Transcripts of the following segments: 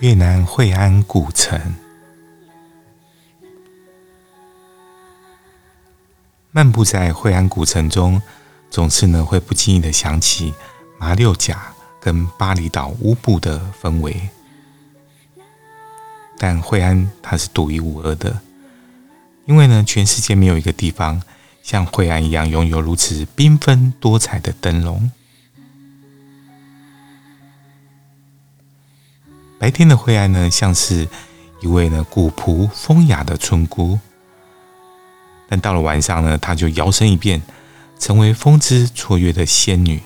越南惠安古城，漫步在惠安古城中，总是呢会不经意的想起马六甲跟巴厘岛乌布的氛围。但惠安它是独一无二的，因为呢，全世界没有一个地方像惠安一样拥有如此缤纷多彩的灯笼。白天的惠安呢，像是一位呢古朴风雅的村姑，但到了晚上呢，她就摇身一变，成为风姿绰约的仙女，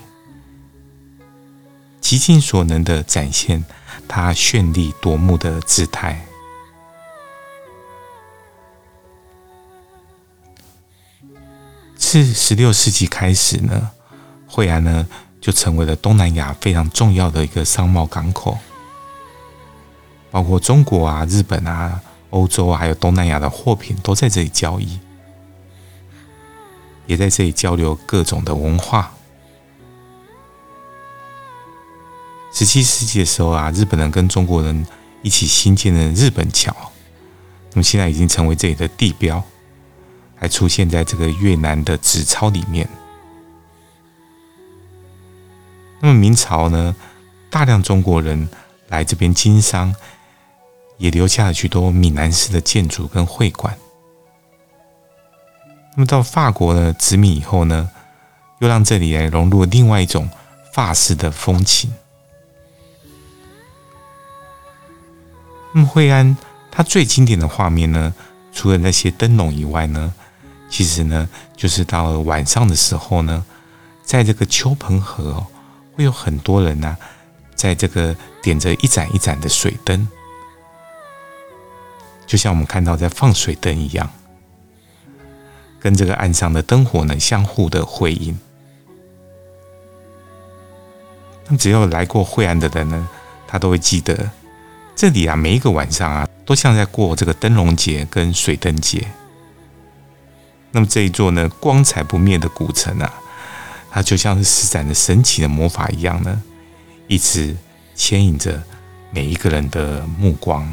极尽所能的展现她绚丽夺目的姿态。自十六世纪开始呢，惠安呢就成为了东南亚非常重要的一个商贸港口。包括中国啊、日本啊、欧洲啊，还有东南亚的货品都在这里交易，也在这里交流各种的文化。十七世纪的时候啊，日本人跟中国人一起兴建了日本桥，那么现在已经成为这里的地标，还出现在这个越南的纸钞里面。那么明朝呢，大量中国人来这边经商。也留下了许多闽南式的建筑跟会馆。那么到法国呢殖民以后呢，又让这里来融入另外一种法式的风情。那么惠安它最经典的画面呢，除了那些灯笼以外呢，其实呢就是到了晚上的时候呢，在这个秋鹏河哦，会有很多人呢、啊，在这个点着一盏一盏的水灯。就像我们看到在放水灯一样，跟这个岸上的灯火呢相互的辉映。那只要来过惠安的人呢，他都会记得这里啊，每一个晚上啊，都像在过这个灯笼节跟水灯节。那么这一座呢，光彩不灭的古城啊，它就像是施展着神奇的魔法一样呢，一直牵引着每一个人的目光。